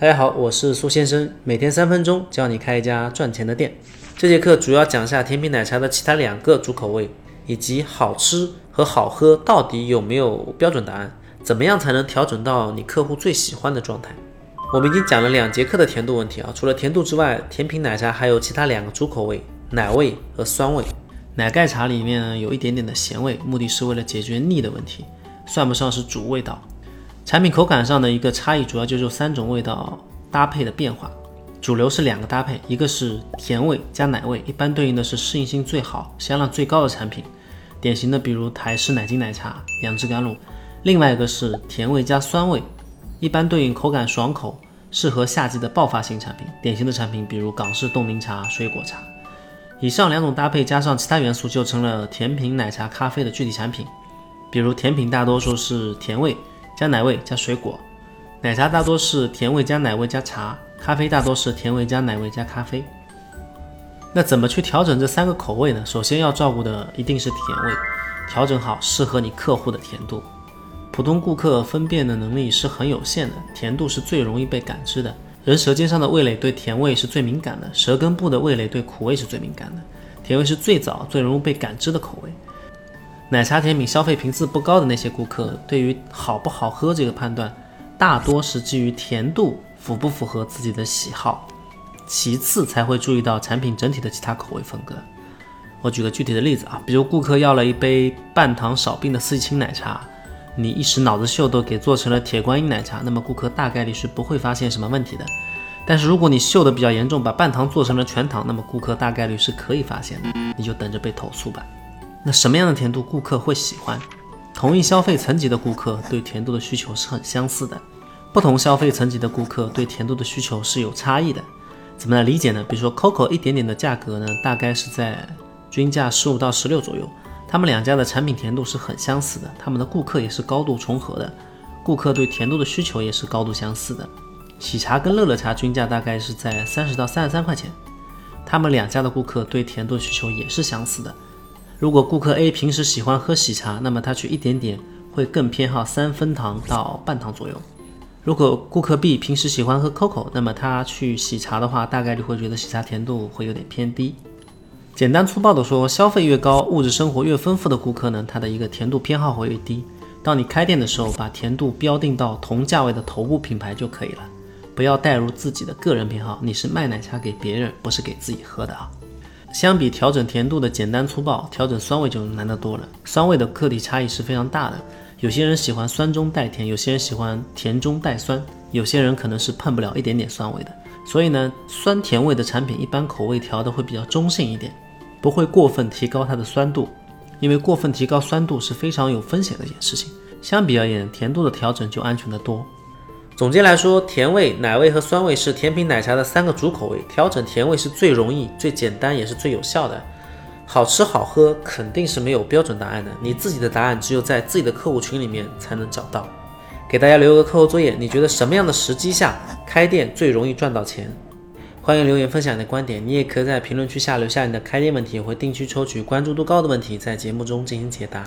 大家好，我是苏先生，每天三分钟教你开一家赚钱的店。这节课主要讲下甜品奶茶的其他两个主口味，以及好吃和好喝到底有没有标准答案，怎么样才能调整到你客户最喜欢的状态。我们已经讲了两节课的甜度问题啊，除了甜度之外，甜品奶茶还有其他两个主口味，奶味和酸味。奶盖茶里面呢有一点点的咸味，目的是为了解决腻的问题，算不上是主味道。产品口感上的一个差异，主要就是三种味道搭配的变化。主流是两个搭配，一个是甜味加奶味，一般对应的是适应性最好、销量最高的产品，典型的比如台式奶精奶茶、杨枝甘露；另外一个是甜味加酸味，一般对应口感爽口、适合夏季的爆发性产品，典型的产品比如港式冻柠茶、水果茶。以上两种搭配加上其他元素，就成了甜品奶茶咖啡的具体产品。比如甜品大多数是甜味。加奶味加水果，奶茶大多是甜味加奶味加茶，咖啡大多是甜味加奶味加咖啡。那怎么去调整这三个口味呢？首先要照顾的一定是甜味，调整好适合你客户的甜度。普通顾客分辨的能力是很有限的，甜度是最容易被感知的。人舌尖上的味蕾对甜味是最敏感的，舌根部的味蕾对苦味是最敏感的。甜味是最早最容易被感知的口味。奶茶甜品消费频次不高的那些顾客，对于好不好喝这个判断，大多是基于甜度符不符合自己的喜好，其次才会注意到产品整体的其他口味风格。我举个具体的例子啊，比如顾客要了一杯半糖少冰的四季青奶茶，你一时脑子秀都给做成了铁观音奶茶，那么顾客大概率是不会发现什么问题的。但是如果你秀的比较严重，把半糖做成了全糖，那么顾客大概率是可以发现的，你就等着被投诉吧。那什么样的甜度顾客会喜欢？同一消费层级的顾客对甜度的需求是很相似的，不同消费层级的顾客对甜度的需求是有差异的。怎么来理解呢？比如说 COCO 一点点的价格呢，大概是在均价十五到十六左右，他们两家的产品甜度是很相似的，他们的顾客也是高度重合的，顾客对甜度的需求也是高度相似的。喜茶跟乐乐茶均价大概是在三十到三十三块钱，他们两家的顾客对甜度的需求也是相似的。如果顾客 A 平时喜欢喝喜茶，那么他去一点点会更偏好三分糖到半糖左右。如果顾客 B 平时喜欢喝 COCO，那么他去喜茶的话，大概率会觉得喜茶甜度会有点偏低。简单粗暴的说，消费越高、物质生活越丰富的顾客呢，他的一个甜度偏好会越低。当你开店的时候，把甜度标定到同价位的头部品牌就可以了，不要带入自己的个人偏好。你是卖奶茶给别人，不是给自己喝的啊。相比调整甜度的简单粗暴，调整酸味就难得多了。酸味的个体差异是非常大的，有些人喜欢酸中带甜，有些人喜欢甜中带酸，有些人可能是碰不了一点点酸味的。所以呢，酸甜味的产品一般口味调的会比较中性一点，不会过分提高它的酸度，因为过分提高酸度是非常有风险的一件事情。相比而言，甜度的调整就安全得多。总结来说，甜味、奶味和酸味是甜品奶茶的三个主口味。调整甜味是最容易、最简单，也是最有效的。好吃好喝肯定是没有标准答案的，你自己的答案只有在自己的客户群里面才能找到。给大家留个课后作业，你觉得什么样的时机下开店最容易赚到钱？欢迎留言分享你的观点，你也可以在评论区下留下你的开店问题，我会定期抽取关注度高的问题在节目中进行解答。